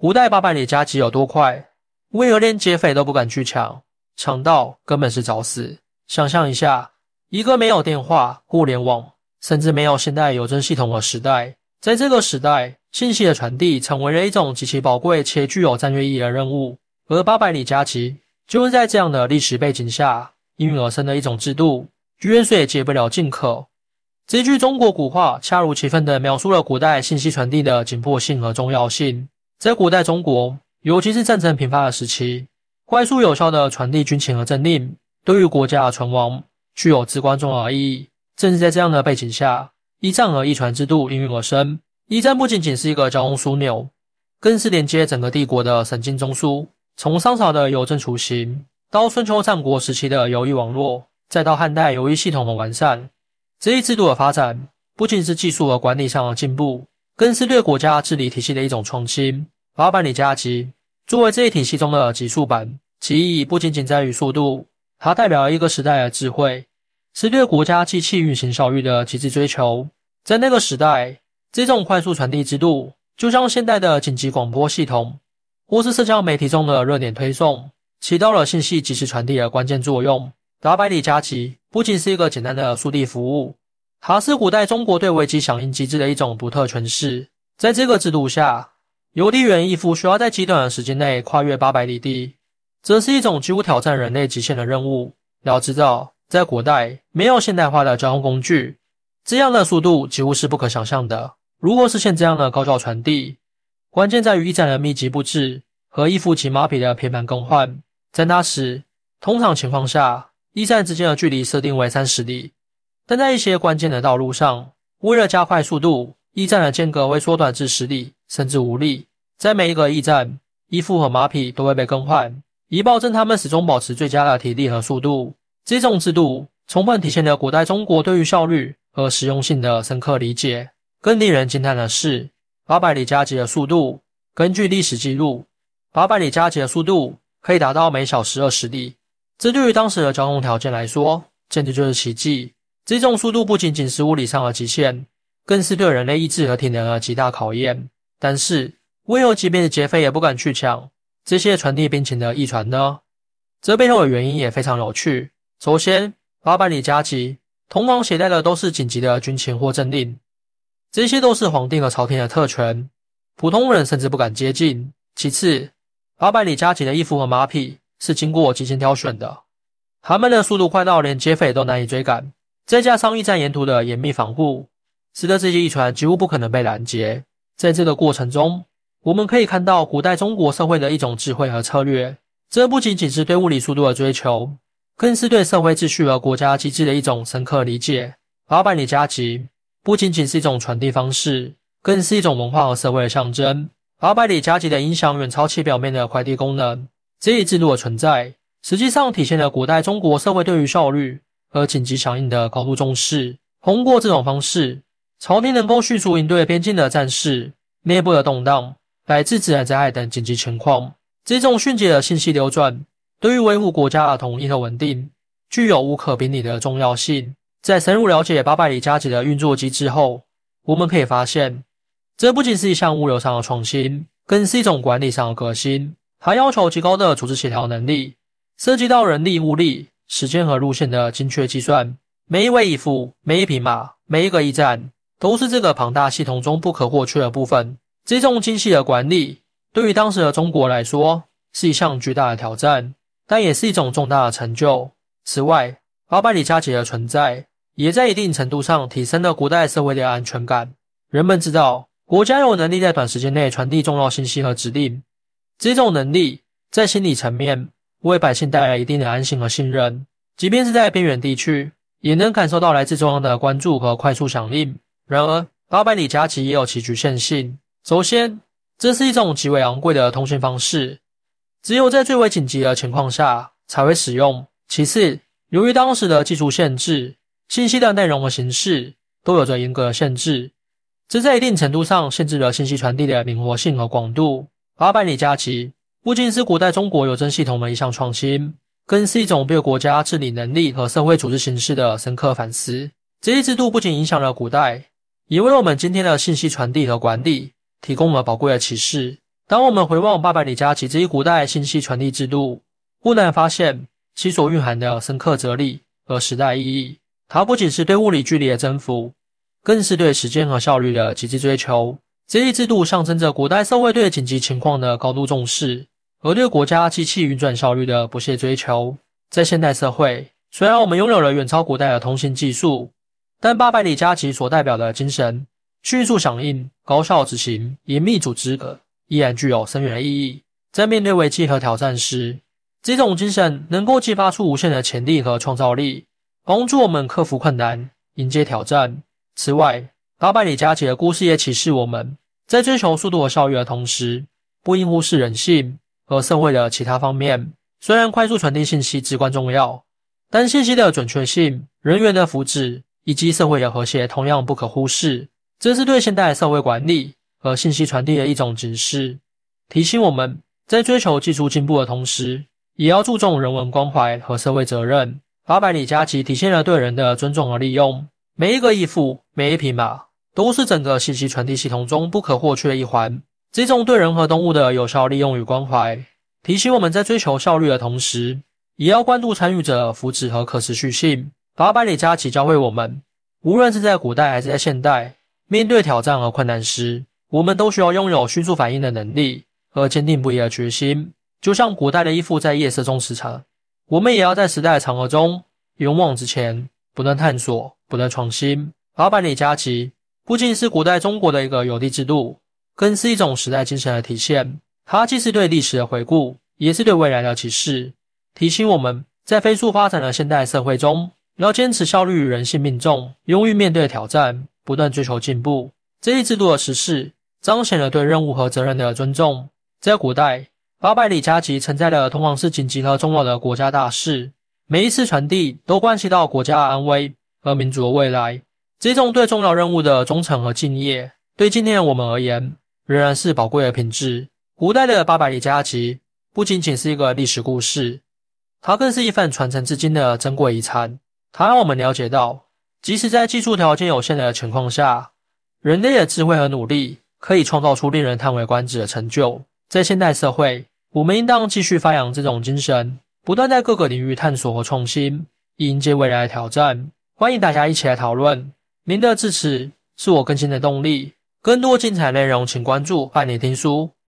古代八百里加急有多快，为何连劫匪都不敢去抢？抢到根本是找死。想象一下，一个没有电话、互联网，甚至没有现代邮政系统的时代，在这个时代，信息的传递成为了一种极其宝贵且具有战略意义的任务。而八百里加急就是在这样的历史背景下应运而生的一种制度，远水解不了近渴。这句中国古话恰如其分地描述了古代信息传递的紧迫性和重要性。在古代中国，尤其是战争频发的时期，快速有效的传递军情和政令，对于国家的存亡具有至关重要的意义。正是在这样的背景下，一战和一传制度应运而生。一战不仅仅是一个交通枢纽，更是连接整个帝国的神经中枢。从商朝的邮政雏形，到春秋战国时期的邮驿网络，再到汉代邮驿系统的完善。这一制度的发展，不仅是技术和管理上的进步，更是对国家治理体系的一种创新。八百里加急作为这一体系中的极速版，其意义不仅仅在于速度，它代表了一个时代的智慧，是对国家机器运行效率的极致追求。在那个时代，这种快速传递制度，就像现代的紧急广播系统，或是社交媒体中的热点推送，起到了信息及时传递的关键作用。八百里加急不仅是一个简单的速递服务，它是古代中国对危机响应机制的一种独特诠释。在这个制度下，邮递员义父需要在极短的时间内跨越八百里地，这是一种几乎挑战人类极限的任务。要知道，在古代没有现代化的交通工具，这样的速度几乎是不可想象的。如何实现这样的高效传递，关键在于驿站的密集布置和义父骑马匹的频繁更换。在那时，通常情况下。驿站之间的距离设定为三十里，但在一些关键的道路上，为了加快速度，驿站的间隔会缩短至十里甚至五里。在每一个驿站，衣服和马匹都会被更换，以保证他们始终保持最佳的体力和速度。这种制度充分体现了古代中国对于效率和实用性的深刻理解。更令人惊叹的是，八百里加急的速度，根据历史记录，八百里加急的速度可以达到每小时二十里。这对于当时的交通条件来说，简直就是奇迹。这种速度不仅仅是物理上的极限，更是对人类意志和体能的极大考验。但是，为何即便是劫匪也不敢去抢这些传递兵情的驿传呢？这背后的原因也非常有趣。首先，八百里加急，通往携带的都是紧急的军情或政令，这些都是皇帝和朝廷的特权，普通人甚至不敢接近。其次，八百里加急的衣服和马匹。是经过精心挑选的，他们的速度快到连劫匪都难以追赶，再加上驿站沿途的严密防护，使得这些驿船几乎不可能被拦截。在这个过程中，我们可以看到古代中国社会的一种智慧和策略。这不仅仅是对物理速度的追求，更是对社会秩序和国家机制的一种深刻理解。八百里加急不仅仅是一种传递方式，更是一种文化和社会的象征。八百里加急的影响远超其表面的快递功能。这一制度的存在，实际上体现了古代中国社会对于效率和紧急响应的高度重视。通过这种方式，朝廷能够迅速应对边境的战事、内部的动荡、乃至自然灾害等紧急情况。这种迅捷的信息流转，对于维护国家的统一和稳定，具有无可比拟的重要性。在深入了解八百里加急的运作机制后，我们可以发现，这不仅是一项物流上的创新，更是一种管理上的革新。还要求极高的组织协调能力，涉及到人力、物力、时间和路线的精确计算。每一位义父、每一匹马、每一个驿站，都是这个庞大系统中不可或缺的部分。这种精细的管理，对于当时的中国来说，是一项巨大的挑战，但也是一种重大的成就。此外，八百里加急的存在，也在一定程度上提升了古代社会的安全感。人们知道，国家有能力在短时间内传递重要信息和指令。这种能力在心理层面为百姓带来一定的安心和信任，即便是在边远地区，也能感受到来自中央的关注和快速响应。然而，八百里加急也有其局限性。首先，这是一种极为昂贵的通讯方式，只有在最为紧急的情况下才会使用。其次，由于当时的技术限制，信息的内容和形式都有着严格的限制，这在一定程度上限制了信息传递的灵活性和广度。八百里加急不仅是古代中国邮政系统的一项创新，更是一种对国家治理能力和社会组织形式的深刻反思。这一制度不仅影响了古代，也为我们今天的信息传递和管理提供了宝贵的启示。当我们回望八百里加急这一古代信息传递制度，不难发现其所蕴含的深刻哲理和时代意义。它不仅是对物理距离的征服，更是对时间和效率的极致追求。这一制度象征着古代社会对紧急情况的高度重视，而对国家机器运转效率的不懈追求。在现代社会，虽然我们拥有了远超古代的通信技术，但八百里加急所代表的精神——迅速响应、高效执行、严密组织的，依然具有深远意义。在面对危机和挑战时，这种精神能够激发出无限的潜力和创造力，帮助我们克服困难、迎接挑战。此外，八百里加急的故事也启示我们，在追求速度和效率的同时，不应忽视人性和社会的其他方面。虽然快速传递信息至关重要，但信息的准确性、人员的福祉以及社会的和谐同样不可忽视。这是对现代社会管理和信息传递的一种警示，提醒我们在追求技术进步的同时，也要注重人文关怀和社会责任。八百里加急体现了对人的尊重和利用，每一个义父、每一匹马都是整个信息传递系统中不可或缺的一环。这种对人和动物的有效利用与关怀。提醒我们在追求效率的同时，也要关注参与者福祉和可持续性。八百里加急教会我们，无论是在古代还是在现代，面对挑战和困难时，我们都需要拥有迅速反应的能力和坚定不移的决心。就像古代的衣服在夜色中驰骋，我们也要在时代的长河中勇往直前，不断探索，不断创新。八百里加急不仅是古代中国的一个邮递制度，更是一种时代精神的体现。它既是对历史的回顾，也是对未来的启示，提醒我们在飞速发展的现代社会中，要坚持效率与人性命中，勇于面对挑战，不断追求进步。这一制度的实施，彰显了对任务和责任的尊重。在古代，八百里加急承载了通往是紧急和重要的国家大事，每一次传递都关系到国家的安危和民族的未来。这种对重要任务的忠诚和敬业，对今天的我们而言，仍然是宝贵的品质。古代的八百里加急不仅仅是一个历史故事，它更是一份传承至今的珍贵遗产。它让我们了解到，即使在技术条件有限的情况下，人类的智慧和努力可以创造出令人叹为观止的成就。在现代社会，我们应当继续发扬这种精神，不断在各个领域探索和创新，以迎接未来的挑战。欢迎大家一起来讨论，您的支持是我更新的动力。更多精彩内容，请关注伴你听书。